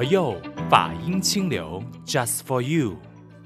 佛佑法音清流，Just for you。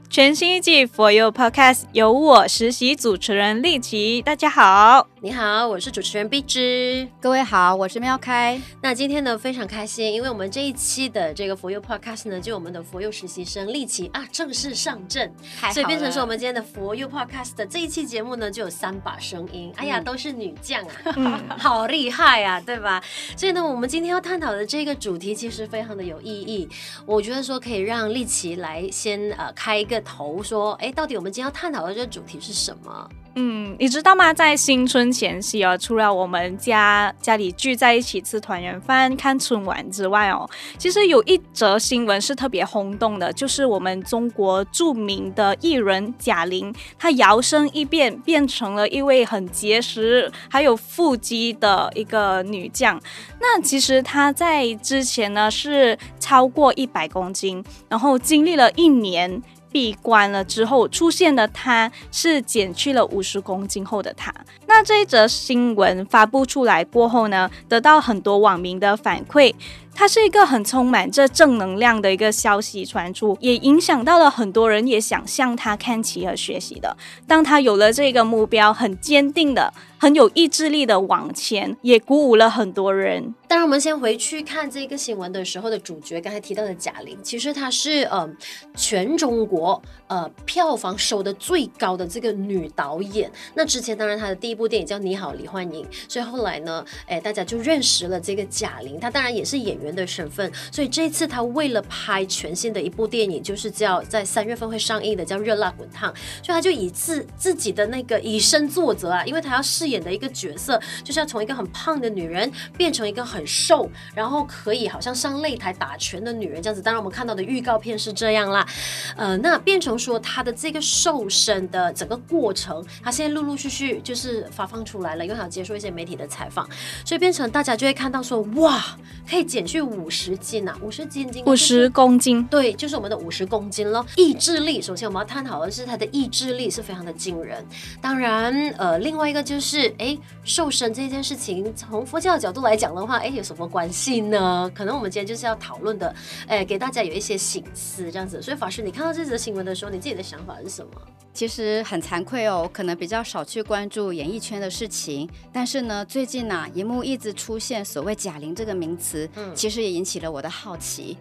全新一季 For You Podcast 由我实习主持人丽琪，大家好，你好，我是主持人碧芝，各位好，我是喵开。那今天呢非常开心，因为我们这一期的这个 For You Podcast 呢，就我们的 For You 实习生丽琪啊正式上阵，所以变成说我们今天的 For You Podcast 的这一期节目呢就有三把声音，哎呀、嗯、都是女将啊，嗯、好厉害啊，对吧？所以呢我们今天要探讨的这个主题其实非常的有意义，我觉得说可以让丽琪来先呃开一个。头说，哎，到底我们今天要探讨的这个主题是什么？嗯，你知道吗？在新春前夕哦，除了我们家家里聚在一起吃团圆饭、看春晚之外哦，其实有一则新闻是特别轰动的，就是我们中国著名的艺人贾玲，她摇身一变变成了一位很结实还有腹肌的一个女将。那其实她在之前呢是超过一百公斤，然后经历了一年。闭关了之后出现的它，是减去了五十公斤后的它。那这一则新闻发布出来过后呢，得到很多网民的反馈。它是一个很充满着正能量的一个消息传出，也影响到了很多人，也想向他看齐和学习的。当他有了这个目标，很坚定的、很有意志力的往前，也鼓舞了很多人。当然，我们先回去看这个新闻的时候的主角，刚才提到的贾玲，其实她是呃全中国呃票房收的最高的这个女导演。那之前当然她的第一部电影叫《你好，李焕英》，所以后来呢，哎，大家就认识了这个贾玲。她当然也是演员。员的身份，所以这次他为了拍全新的一部电影，就是叫在三月份会上映的，叫《热辣滚烫》，所以他就以自自己的那个以身作则啊，因为他要饰演的一个角色，就是要从一个很胖的女人变成一个很瘦，然后可以好像上擂台打拳的女人这样子。当然，我们看到的预告片是这样啦，呃，那变成说他的这个瘦身的整个过程，他现在陆陆续续就是发放出来了，因为他要接受一些媒体的采访，所以变成大家就会看到说，哇，可以减去。去五十斤啊，五十斤斤，五十公斤，对，就是我们的五十公斤咯。意志力，首先我们要探讨的是他的意志力是非常的惊人。当然，呃，另外一个就是，哎，瘦身这件事情，从佛教的角度来讲的话，哎，有什么关系呢？可能我们今天就是要讨论的，哎，给大家有一些醒思这样子。所以法师，你看到这则新闻的时候，你自己的想法是什么？其实很惭愧哦，可能比较少去关注演艺圈的事情，但是呢，最近呢、啊，荧幕一直出现所谓“贾玲”这个名词，嗯，其实也引起了我的好奇。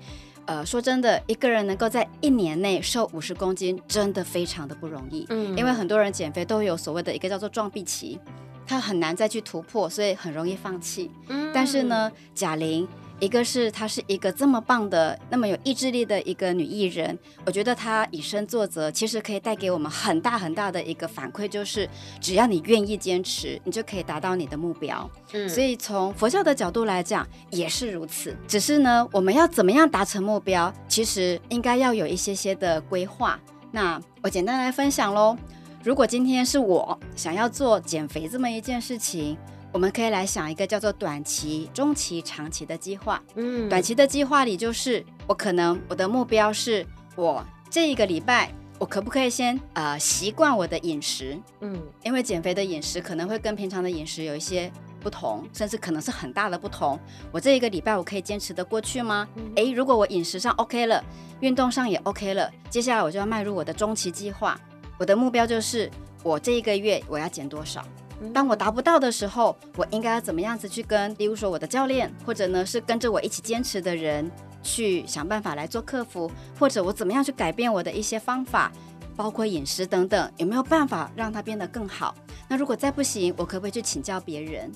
呃，说真的，一个人能够在一年内瘦五十公斤，真的非常的不容易。嗯，因为很多人减肥都有所谓的一个叫做撞壁期，他很难再去突破，所以很容易放弃。嗯，但是呢，贾玲。一个是她是一个这么棒的、那么有意志力的一个女艺人，我觉得她以身作则，其实可以带给我们很大很大的一个反馈，就是只要你愿意坚持，你就可以达到你的目标。嗯，所以从佛教的角度来讲也是如此。只是呢，我们要怎么样达成目标，其实应该要有一些些的规划。那我简单来分享喽。如果今天是我想要做减肥这么一件事情。我们可以来想一个叫做短期、中期、长期的计划。嗯，短期的计划里就是我可能我的目标是我这一个礼拜我可不可以先呃习惯我的饮食？嗯，因为减肥的饮食可能会跟平常的饮食有一些不同，甚至可能是很大的不同。我这一个礼拜我可以坚持得过去吗？诶、嗯，如果我饮食上 OK 了，运动上也 OK 了，接下来我就要迈入我的中期计划。我的目标就是我这一个月我要减多少？当我达不到的时候，我应该要怎么样子去跟，比如说我的教练，或者呢是跟着我一起坚持的人，去想办法来做克服，或者我怎么样去改变我的一些方法，包括饮食等等，有没有办法让它变得更好？那如果再不行，我可不可以去请教别人？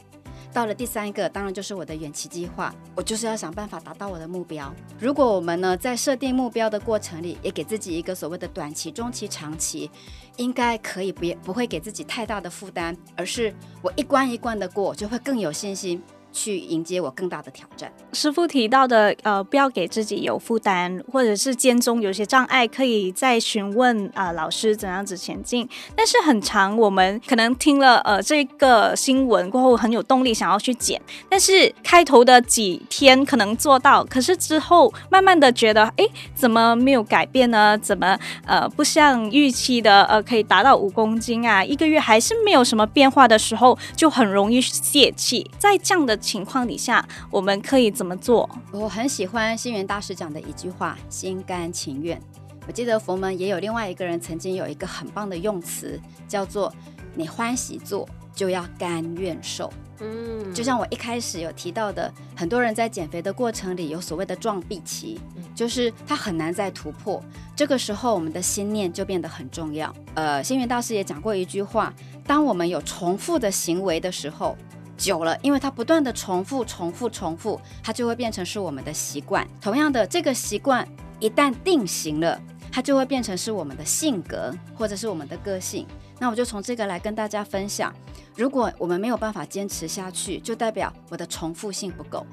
到了第三个，当然就是我的远期计划，我就是要想办法达到我的目标。如果我们呢在设定目标的过程里，也给自己一个所谓的短期、中期、长期，应该可以不也不会给自己太大的负担，而是我一关一关的过，就会更有信心。去迎接我更大的挑战。师傅提到的，呃，不要给自己有负担，或者是间中有些障碍，可以再询问啊、老师怎样子前进。但是很长，我们可能听了呃这个新闻过后，很有动力想要去减，但是开头的几天可能做到，可是之后慢慢的觉得，哎，怎么没有改变呢？怎么呃不像预期的呃可以达到五公斤啊？一个月还是没有什么变化的时候，就很容易泄气。在这样的情况底下，我们可以怎么做？我很喜欢星云大师讲的一句话：“心甘情愿。”我记得佛门也有另外一个人曾经有一个很棒的用词，叫做“你欢喜做，就要甘愿受”。嗯，就像我一开始有提到的，很多人在减肥的过程里有所谓的撞壁期，就是他很难再突破。这个时候，我们的心念就变得很重要。呃，星云大师也讲过一句话：当我们有重复的行为的时候，久了，因为它不断的重复、重复、重复，它就会变成是我们的习惯。同样的，这个习惯一旦定型了。它就会变成是我们的性格，或者是我们的个性。那我就从这个来跟大家分享。如果我们没有办法坚持下去，就代表我的重复性不够。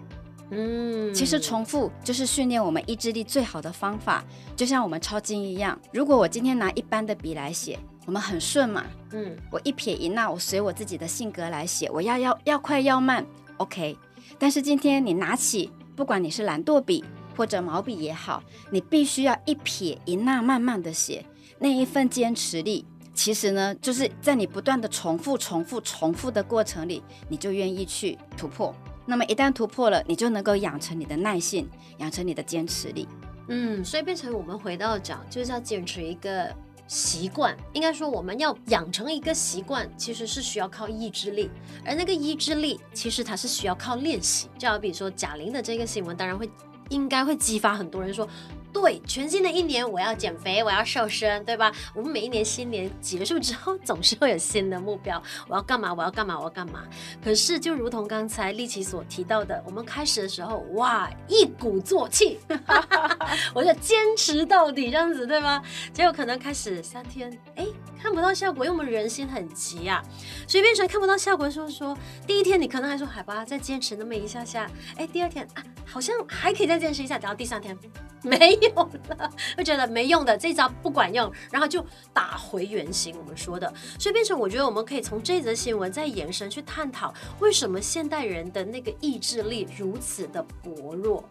嗯，其实重复就是训练我们意志力最好的方法。就像我们抄经一样，如果我今天拿一般的笔来写，我们很顺嘛。嗯，我一撇一捺，我随我自己的性格来写，我要要要快要慢，OK。但是今天你拿起，不管你是懒惰笔。或者毛笔也好，你必须要一撇一捺慢慢的写，那一份坚持力，其实呢，就是在你不断的重复、重复、重复的过程里，你就愿意去突破。那么一旦突破了，你就能够养成你的耐性，养成你的坚持力。嗯，所以变成我们回到讲，就是要坚持一个习惯。应该说，我们要养成一个习惯，其实是需要靠意志力，而那个意志力，其实它是需要靠练习。就好比说贾玲的这个新闻，当然会。应该会激发很多人说，对，全新的一年我要减肥，我要瘦身，对吧？我们每一年新年结束之后，总是会有新的目标，我要干嘛？我要干嘛？我要干嘛？可是就如同刚才丽琪所提到的，我们开始的时候，哇，一鼓作气，我就坚持到底，这样子，对吗？结果可能开始三天，哎，看不到效果，因为我们人心很急啊，所以变成看不到效果的时候，说第一天你可能还说，好吧，再坚持那么一下下，哎，第二天啊。好像还可以再坚持一下，等到第三天 没有了，会觉得没用的，这招不管用，然后就打回原形。我们说的，所以变成我觉得我们可以从这则新闻再延伸去探讨，为什么现代人的那个意志力如此的薄弱。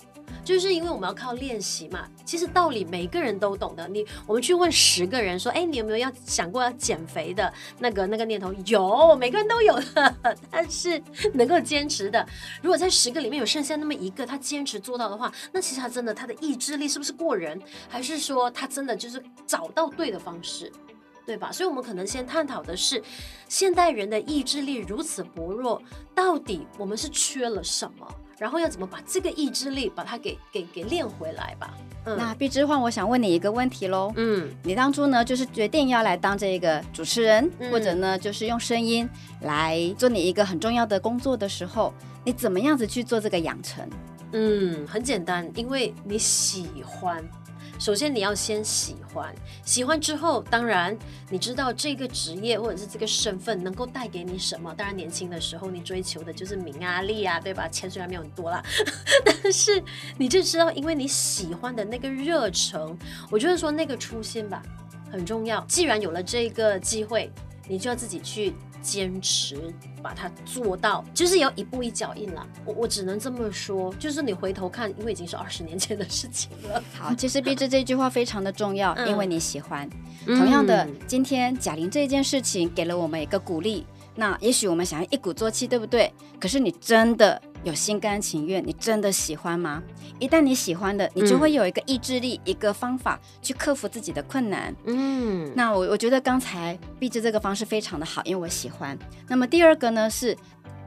就是因为我们要靠练习嘛，其实道理每个人都懂的。你我们去问十个人说，哎，你有没有要想过要减肥的那个那个念头？有，每个人都有的。但是能够坚持的，如果在十个里面有剩下那么一个，他坚持做到的话，那其实他真的他的意志力是不是过人？还是说他真的就是找到对的方式，对吧？所以我们可能先探讨的是，现代人的意志力如此薄弱，到底我们是缺了什么？然后要怎么把这个意志力把它给给给练回来吧？嗯、那毕之焕，我想问你一个问题喽。嗯，你当初呢就是决定要来当这个主持人，嗯、或者呢就是用声音来做你一个很重要的工作的时候，你怎么样子去做这个养成？嗯，很简单，因为你喜欢。首先你要先喜欢，喜欢之后，当然你知道这个职业或者是这个身份能够带给你什么。当然年轻的时候你追求的就是名啊利啊，对吧？钱虽然没有很多啦，但是你就知道，因为你喜欢的那个热忱，我觉得说那个初心吧很重要。既然有了这个机会，你就要自己去。坚持把它做到，就是要一步一脚印了。我我只能这么说，就是你回头看，因为已经是二十年前的事情了。好，其实碧枝这句话非常的重要，嗯、因为你喜欢。同样的，嗯、今天贾玲这件事情给了我们一个鼓励。那也许我们想要一鼓作气，对不对？可是你真的有心甘情愿？你真的喜欢吗？一旦你喜欢的，你就会有一个意志力，嗯、一个方法去克服自己的困难。嗯，那我我觉得刚才碧枝这个方式非常的好，因为我喜欢。那么第二个呢是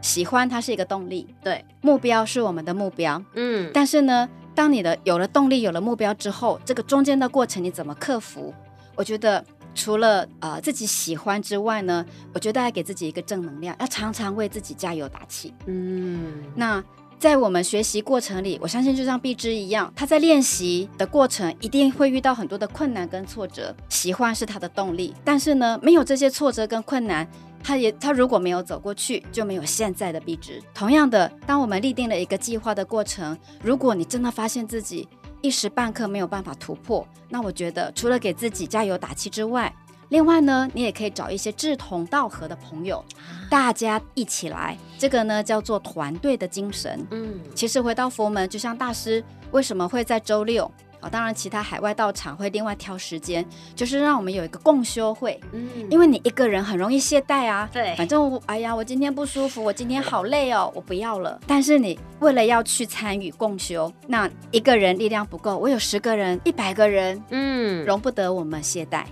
喜欢，它是一个动力，对，目标是我们的目标。嗯，但是呢，当你的有了动力，有了目标之后，这个中间的过程你怎么克服？我觉得。除了呃自己喜欢之外呢，我觉得要给自己一个正能量，要常常为自己加油打气。嗯，那在我们学习过程里，我相信就像碧芝一样，他在练习的过程一定会遇到很多的困难跟挫折。喜欢是他的动力，但是呢，没有这些挫折跟困难，他也他如果没有走过去，就没有现在的碧枝。同样的，当我们立定了一个计划的过程，如果你真的发现自己，一时半刻没有办法突破，那我觉得除了给自己加油打气之外，另外呢，你也可以找一些志同道合的朋友，大家一起来，这个呢叫做团队的精神。嗯，其实回到佛门，就像大师为什么会在周六好，当然其他海外道场会另外挑时间，就是让我们有一个共修会。嗯，因为你一个人很容易懈怠啊。对，反正我哎呀，我今天不舒服，我今天好累哦，我不要了。但是你为了要去参与共修，那一个人力量不够，我有十个人、一百个人，嗯，容不得我们懈怠。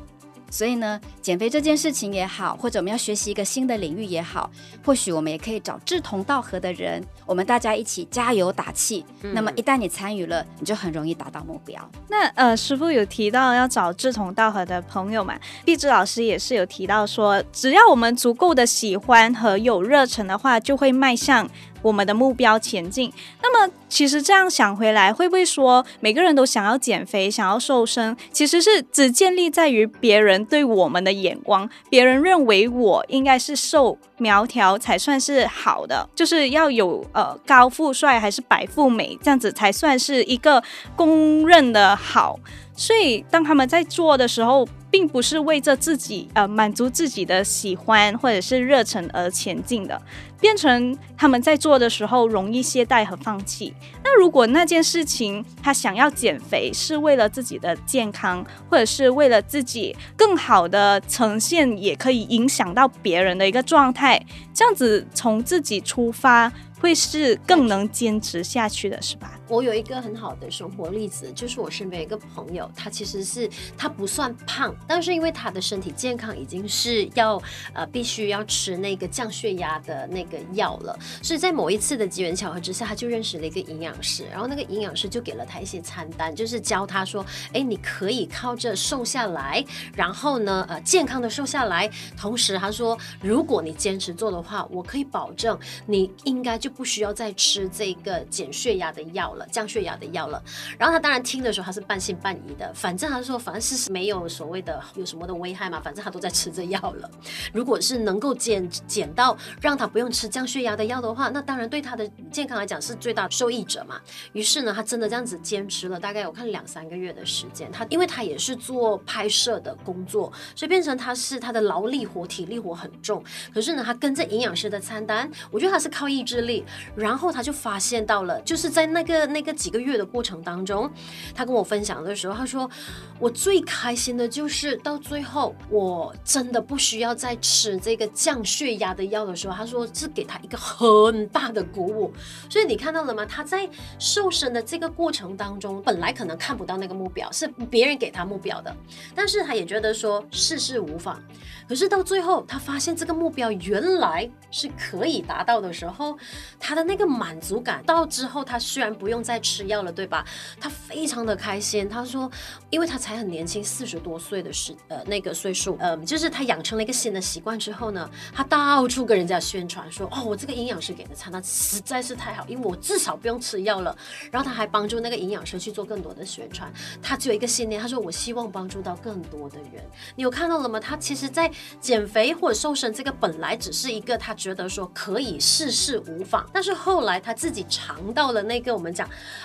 所以呢，减肥这件事情也好，或者我们要学习一个新的领域也好，或许我们也可以找志同道合的人，我们大家一起加油打气。嗯、那么一旦你参与了，你就很容易达到目标。那呃，师傅有提到要找志同道合的朋友嘛？碧芝老师也是有提到说，只要我们足够的喜欢和有热忱的话，就会迈向。我们的目标前进。那么，其实这样想回来，会不会说每个人都想要减肥、想要瘦身，其实是只建立在于别人对我们的眼光，别人认为我应该是瘦苗条才算是好的，就是要有呃高富帅还是白富美这样子才算是一个公认的好。所以，当他们在做的时候，并不是为着自己呃满足自己的喜欢或者是热忱而前进的。变成他们在做的时候容易懈怠和放弃。那如果那件事情他想要减肥是为了自己的健康，或者是为了自己更好的呈现，也可以影响到别人的一个状态，这样子从自己出发。会是更能坚持下去的，是吧？我有一个很好的生活例子，就是我身边一个朋友，他其实是他不算胖，但是因为他的身体健康已经是要呃必须要吃那个降血压的那个药了，所以在某一次的机缘巧合之下，他就认识了一个营养师，然后那个营养师就给了他一些餐单，就是教他说，哎，你可以靠着瘦下来，然后呢，呃，健康的瘦下来，同时他说，如果你坚持做的话，我可以保证你应该就。不需要再吃这个减血压的药降血压的药了。然后他当然听的时候他是半信半疑的，反正他说反正是没有所谓的有什么的危害嘛，反正他都在吃这药了。如果是能够减减到让他不用吃降血压的药的话，那当然对他的健康来讲是最大受益者嘛。于是呢，他真的这样子坚持了大概我看两三个月的时间。他因为他也是做拍摄的工作，所以变成他是他的劳力活、体力活很重。可是呢，他跟着营养师的餐单，我觉得他是靠意志力。然后他就发现到了，就是在那个那个几个月的过程当中，他跟我分享的时候，他说我最开心的就是到最后，我真的不需要再吃这个降血压的药的时候，他说是给他一个很大的鼓舞。所以你看到了吗？他在瘦身的这个过程当中，本来可能看不到那个目标，是别人给他目标的，但是他也觉得说世事无妨。可是到最后，他发现这个目标原来是可以达到的时候，他的那个满足感到之后，他虽然不用用再吃药了，对吧？他非常的开心。他说，因为他才很年轻，四十多岁的时呃那个岁数，嗯、就是他养成了一个新的习惯之后呢，他到处跟人家宣传说，哦，我这个营养师给的餐，那实在是太好，因为我至少不用吃药了。然后他还帮助那个营养师去做更多的宣传。他只有一个信念，他说，我希望帮助到更多的人。你有看到了吗？他其实，在减肥或者瘦身这个本来只是一个他觉得说可以试试无妨，但是后来他自己尝到了那个我们讲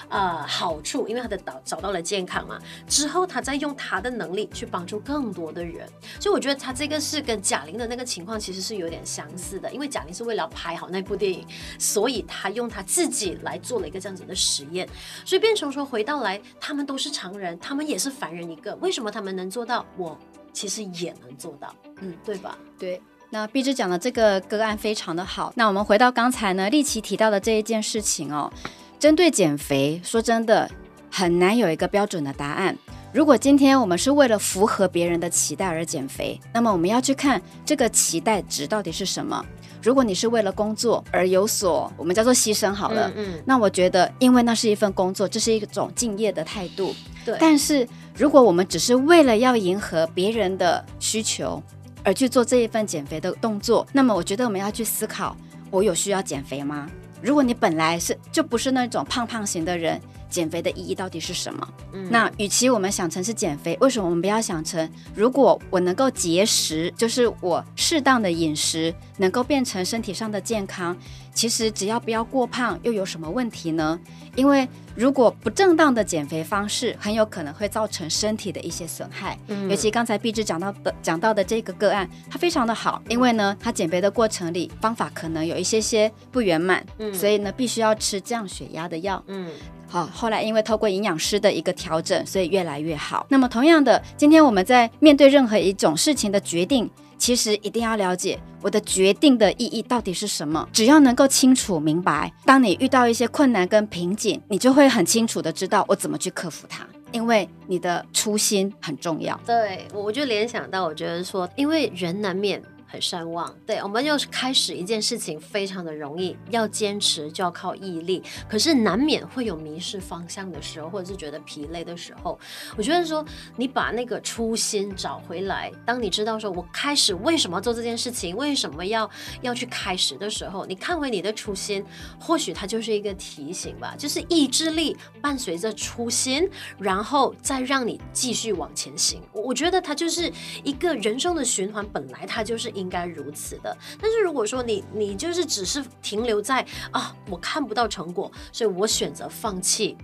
呃好处，因为他的找找到了健康嘛，之后他再用他的能力去帮助更多的人，所以我觉得他这个是跟贾玲的那个情况其实是有点相似的，因为贾玲是为了拍好那部电影，所以他用他自己来做了一个这样子的实验，所以变成说回到来，他们都是常人，他们也是凡人一个，为什么他们能做到？我。其实也能做到，嗯，对吧？对，那碧芝讲的这个个案非常的好。那我们回到刚才呢，丽琦提到的这一件事情哦，针对减肥，说真的很难有一个标准的答案。如果今天我们是为了符合别人的期待而减肥，那么我们要去看这个期待值到底是什么。如果你是为了工作而有所我们叫做牺牲好了，嗯，嗯，那我觉得因为那是一份工作，这是一种敬业的态度。对，但是。如果我们只是为了要迎合别人的需求而去做这一份减肥的动作，那么我觉得我们要去思考：我有需要减肥吗？如果你本来是就不是那种胖胖型的人，减肥的意义到底是什么？嗯，那与其我们想成是减肥，为什么我们不要想成，如果我能够节食，就是我适当的饮食能够变成身体上的健康？其实只要不要过胖，又有什么问题呢？因为如果不正当的减肥方式，很有可能会造成身体的一些损害。嗯，尤其刚才碧芝讲到的讲到的这个个案，它非常的好，因为呢，它减肥的过程里方法可能有一些些不圆满，嗯，所以呢，必须要吃降血压的药。嗯，好，后来因为透过营养师的一个调整，所以越来越好。那么同样的，今天我们在面对任何一种事情的决定，其实一定要了解我的决定的意义到底是什么。只要能够清楚明白，当你遇到一些困难跟瓶颈，你就会很清楚的知道我怎么去克服它。因为你的初心很重要。对，我就联想到，我觉得说，因为人难免。很善忘，对，我们就开始一件事情非常的容易，要坚持就要靠毅力，可是难免会有迷失方向的时候，或者是觉得疲累的时候。我觉得说你把那个初心找回来，当你知道说我开始为什么做这件事情，为什么要要去开始的时候，你看回你的初心，或许它就是一个提醒吧，就是意志力伴随着初心，然后再让你继续往前行。我觉得它就是一个人生的循环，本来它就是。应该如此的，但是如果说你你就是只是停留在啊，我看不到成果，所以我选择放弃。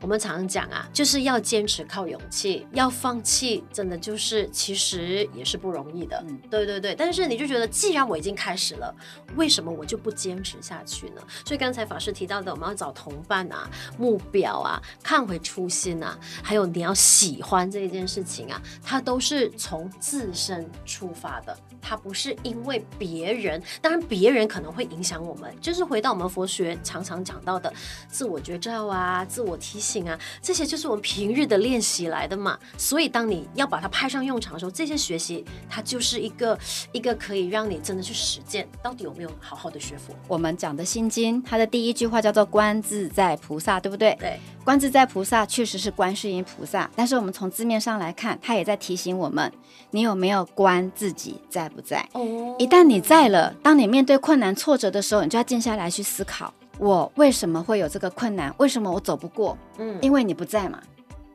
我们常常讲啊，就是要坚持靠勇气，要放弃真的就是其实也是不容易的。嗯，对对对。但是你就觉得，既然我已经开始了，为什么我就不坚持下去呢？所以刚才法师提到的，我们要找同伴啊，目标啊，看回初心啊，还有你要喜欢这一件事情啊，它都是从自身出发的，它不。是因为别人，当然别人可能会影响我们，就是回到我们佛学常常讲到的自我觉照啊、自我提醒啊，这些就是我们平日的练习来的嘛。所以当你要把它派上用场的时候，这些学习它就是一个一个可以让你真的去实践，到底有没有好好的学佛。我们讲的心经，它的第一句话叫做“观自在菩萨”，对不对？对，观自在菩萨确实是观世音菩萨，但是我们从字面上来看，它也在提醒我们，你有没有观自己在不在？哦一旦你在了，当你面对困难挫折的时候，你就要静下来去思考：我为什么会有这个困难？为什么我走不过？嗯，因为你不在嘛。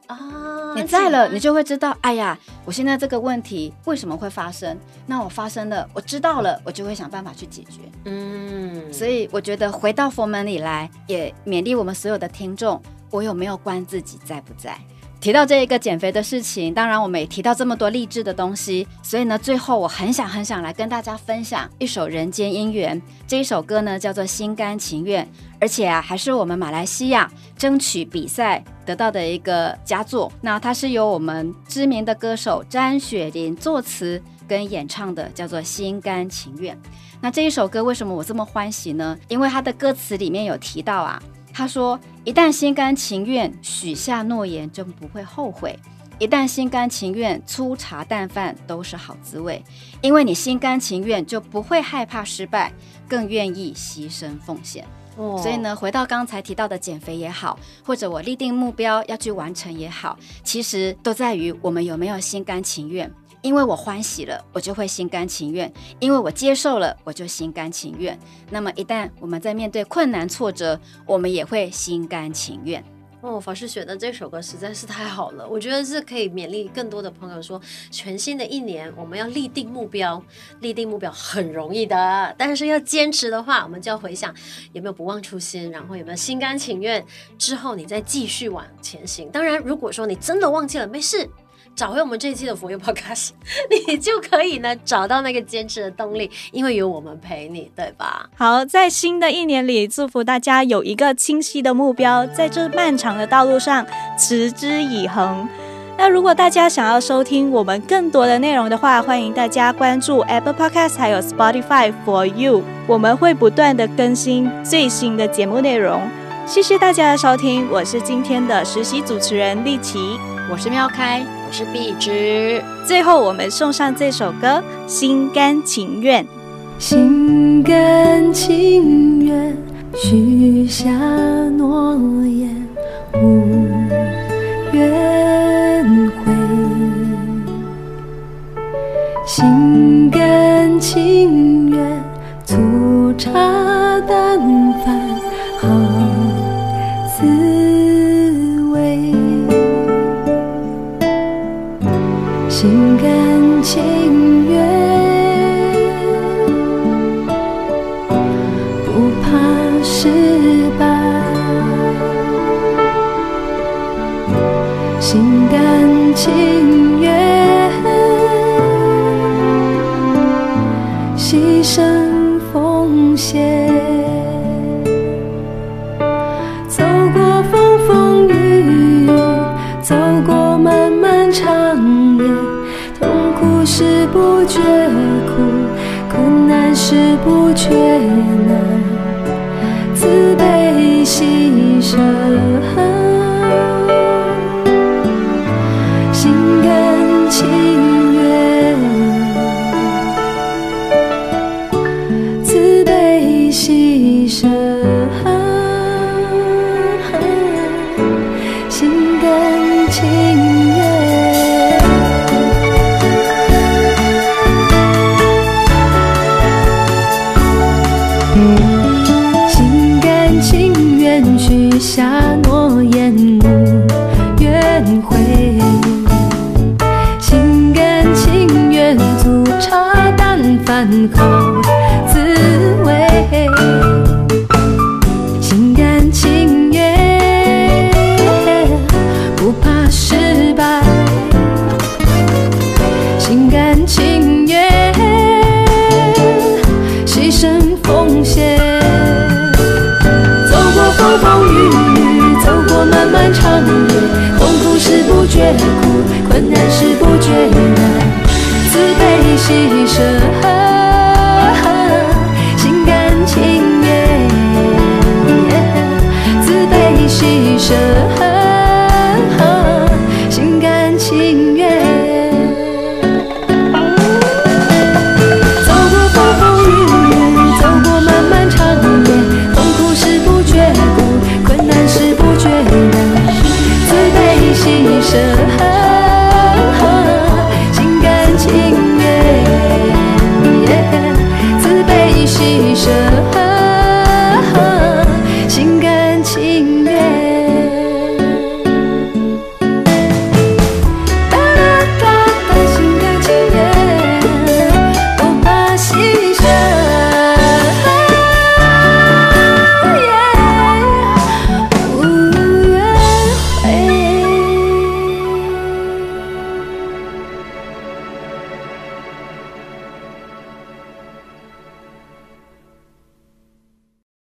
啊，你在了，你就会知道，哎呀，我现在这个问题为什么会发生？那我发生了，我知道了，我就会想办法去解决。嗯，所以我觉得回到佛门里来，也勉励我们所有的听众：我有没有关自己在不在？提到这一个减肥的事情，当然我们也提到这么多励志的东西，所以呢，最后我很想很想来跟大家分享一首《人间姻缘》这一首歌呢，叫做《心甘情愿》，而且啊，还是我们马来西亚争取比赛得到的一个佳作。那它是由我们知名的歌手詹雪琳作词跟演唱的，叫做《心甘情愿》。那这一首歌为什么我这么欢喜呢？因为它的歌词里面有提到啊。他说：“一旦心甘情愿许下诺言，就不会后悔；一旦心甘情愿粗茶淡饭都是好滋味。因为你心甘情愿，就不会害怕失败，更愿意牺牲奉献。哦，所以呢，回到刚才提到的减肥也好，或者我立定目标要去完成也好，其实都在于我们有没有心甘情愿。”因为我欢喜了，我就会心甘情愿；因为我接受了，我就心甘情愿。那么，一旦我们在面对困难挫折，我们也会心甘情愿。哦，法师选的这首歌实在是太好了，我觉得是可以勉励更多的朋友说，全新的一年我们要立定目标，立定目标很容易的，但是要坚持的话，我们就要回想有没有不忘初心，然后有没有心甘情愿，之后你再继续往前行。当然，如果说你真的忘记了，没事。找回我们这一期的佛佑 Podcast，你就可以呢找到那个坚持的动力，因为有我们陪你，对吧？好，在新的一年里，祝福大家有一个清晰的目标，在这漫长的道路上持之以恒。那如果大家想要收听我们更多的内容的话，欢迎大家关注 Apple Podcast 还有 Spotify For You，我们会不断的更新最新的节目内容。谢谢大家的收听，我是今天的实习主持人丽琪，我是妙开。是壁纸。最后，我们送上这首歌《心甘情愿》。心甘情愿许下诺言，无怕失败。心甘情好滋味。心甘情愿不怕失败。心甘情愿牺牲奉献。走过风风雨雨，走过漫漫长夜，痛苦时不觉苦，困难时不觉难，慈悲喜舍，should